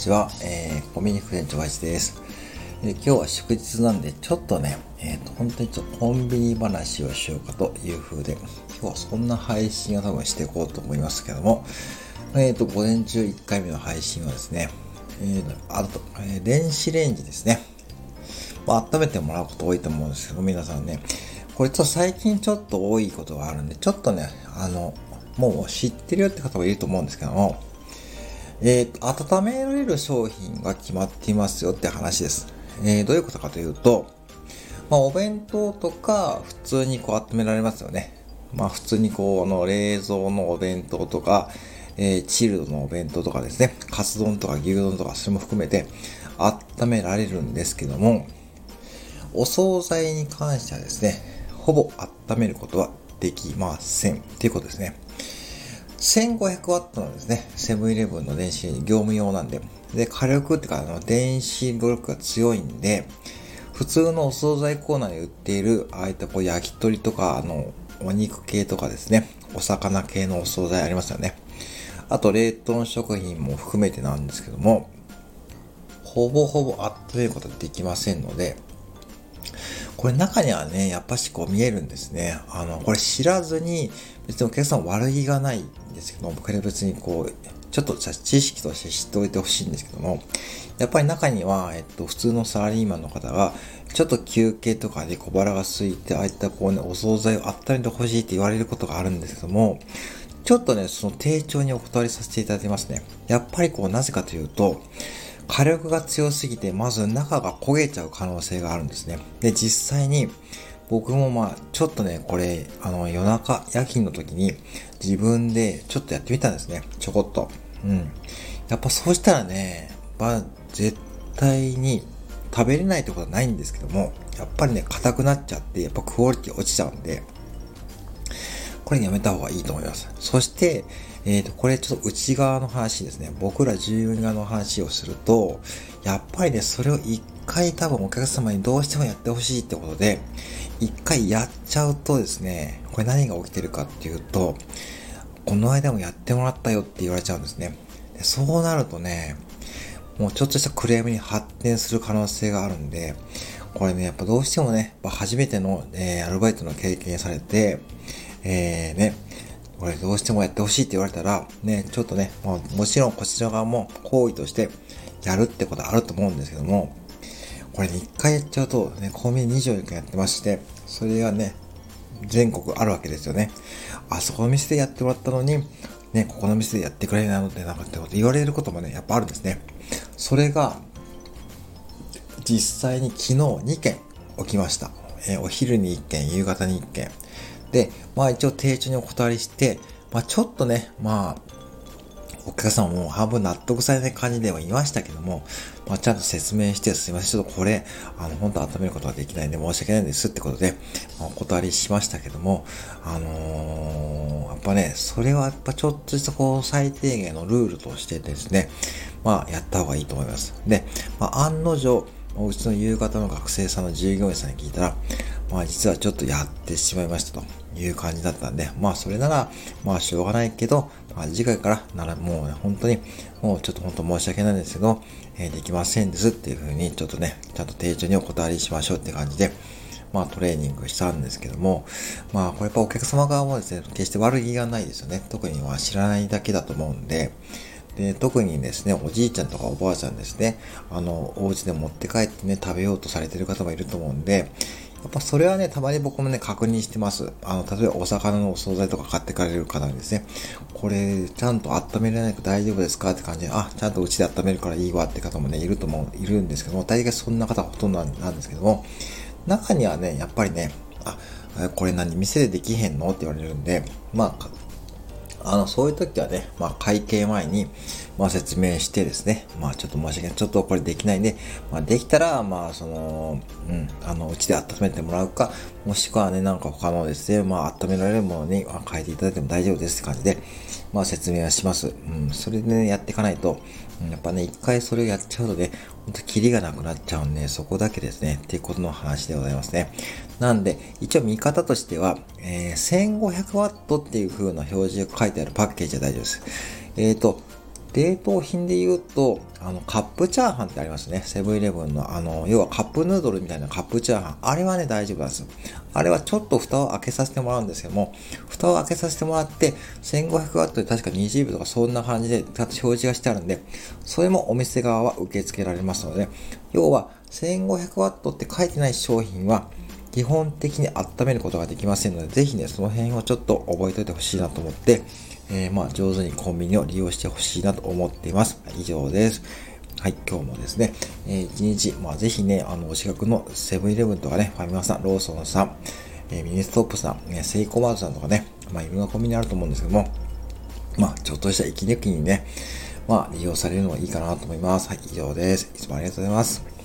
ちは、えー、コミュニク店長林です、え今日は祝日なんで、ちょっとね、えっ、ー、と、本当にちょっとコンビニ話をしようかという風で、今日はそんな配信を多分していこうと思いますけども、えっ、ー、と、午前中1回目の配信はですね、えー、あと、え電子レンジですね。まあ、温めてもらうこと多いと思うんですけど、皆さんね、これちょっと最近ちょっと多いことがあるんで、ちょっとね、あの、もう知ってるよって方もいると思うんですけども、えっ、ー、と、温められる商品が決まっていますよって話です。えー、どういうことかというと、まあ、お弁当とか普通にこう温められますよね。まあ、普通にこう、の冷蔵のお弁当とか、えー、チルドのお弁当とかですね、カツ丼とか牛丼とかそれも含めて温められるんですけども、お惣菜に関してはですね、ほぼ温めることはできません。っていうことですね。1500ワットなんですね。セブンイレブンの電子レンジ、業務用なんで。で、火力ってか、あの、電子力が強いんで、普通のお惣菜コーナーで売っている、ああいったこう焼き鳥とか、あの、お肉系とかですね、お魚系のお惣菜ありますよね。あと、冷凍食品も含めてなんですけども、ほぼほぼ温めることはできませんので、これ中にはね、やっぱしこう見えるんですね。あの、これ知らずに、別にお客さん悪気がないんですけども、僕は別にこう、ちょっと知識として知っておいてほしいんですけども、やっぱり中には、えっと、普通のサラリーマンの方が、ちょっと休憩とかで小腹が空いて、ああいったこうね、お惣菜を温めてほしいって言われることがあるんですけども、ちょっとね、その丁重にお断りさせていただきますね。やっぱりこう、なぜかというと、火力が強すぎて、まず中が焦げちゃう可能性があるんですね。で、実際に、僕もまあ、ちょっとね、これ、あの、夜中、夜勤の時に、自分でちょっとやってみたんですね。ちょこっと。うん。やっぱそうしたらね、まあ、絶対に食べれないってことはないんですけども、やっぱりね、硬くなっちゃって、やっぱクオリティ落ちちゃうんで、これやめた方がいいと思います。そして、えっ、ー、と、これちょっと内側の話ですね。僕ら従業員側の話をすると、やっぱりね、それを一回多分お客様にどうしてもやってほしいってことで、一回やっちゃうとですね、これ何が起きてるかっていうと、この間もやってもらったよって言われちゃうんですね。でそうなるとね、もうちょっとしたクレームに発展する可能性があるんで、これね、やっぱどうしてもね、初めての、えー、アルバイトの経験されて、えー、ね、これどうしてもやってほしいって言われたら、ね、ちょっとね、ももちろんこちら側も行為としてやるってことあると思うんですけども、これ、一回やっちゃうと、ね、コンビニ24時間やってまして、それがね、全国あるわけですよね。あそこの店でやってもらったのに、ね、ここの店でやってくれないのってなんかってこと言われることもね、やっぱあるんですね。それが、実際に昨日2件起きました。えー、お昼に1件、夕方に1件。で、まあ一応丁重にお断りして、まあちょっとね、まあ、お客様も半分納得されない感じではいましたけども、まあ、ちゃんと説明して、すいません、ちょっとこれ、あの、本当温めることができないんで申し訳ないんですってことで、まあ、お断りしましたけども、あのー、やっぱね、それはやっぱちょっとしたこう、最低限のルールとしてですね、まあ、やった方がいいと思います。で、まあ、案の定、おうちの夕方の学生さんの従業員さんに聞いたら、まあ実はちょっとやってしまいましたという感じだったんで、まあそれなら、まあしょうがないけど、まあ、次回からならもうね、本当に、もうちょっと本当申し訳ないんですけど、えー、できませんですっていうふうに、ちょっとね、ちゃんと丁重にお断りしましょうって感じで、まあトレーニングしたんですけども、まあこれやっぱお客様側もですね、決して悪気がないですよね。特には知らないだけだと思うんで、で、特にですね、おじいちゃんとかおばあちゃんですね、あの、お家で持って帰ってね、食べようとされてる方もいると思うんで、やっぱそれはね、たまに僕もね、確認してます。あの、例えばお魚のお惣菜とか買ってかれる方にですね、これ、ちゃんと温められないと大丈夫ですかって感じで、あ、ちゃんとうちで温めるからいいわって方もね、いると思う、いるんですけども、大概そんな方ほとんどなんですけども、中にはね、やっぱりね、あ、これ何、店でできへんのって言われるんで、まあ、あの、そういう時はね、まあ、会計前に、まあ、説明してですね、まあ、ちょっと申し訳ない。ちょっとこれできないんで、まあ、できたら、まあ、その、うん、あの、うちで温めてもらうか、もしくはね、なんか他のですね、まあ、温められるものに変えていただいても大丈夫ですって感じで、まあ、説明はします。うん、それでね、やっていかないと、やっぱね、一回それをやっちゃうとね、ほんとキリがなくなっちゃうんで、そこだけですね、っていうことの話でございますね。なんで、一応見方としては、えー、1500ワットっていう風な表示が書いてあるパッケージは大丈夫です。えっ、ー、と、冷凍品で言うと、あの、カップチャーハンってありますね。セブンイレブンの、あの、要はカップヌードルみたいなカップチャーハン。あれはね、大丈夫なんです。あれはちょっと蓋を開けさせてもらうんですけども、蓋を開けさせてもらって、1500W で確か20秒とかそんな感じで表示がしてあるんで、それもお店側は受け付けられますので、要は 1500W って書いてない商品は、基本的に温めることができませんので、ぜひね、その辺をちょっと覚えておいてほしいなと思って、えー、まあ、上手にコンビニを利用してほしいなと思っています。以上です。はい、今日もですね、えー、一日、まあ、ぜひね、あの、お近くのセブンイレブンとかね、ファミマさん、ローソンさん、えー、ミニストップさん、ね、セイコマートさんとかね、まあ、いろんなコンビニあると思うんですけども、まあ、ちょっとした息抜きにね、まあ、利用されるのがいいかなと思います。はい、以上です。いつもありがとうございます。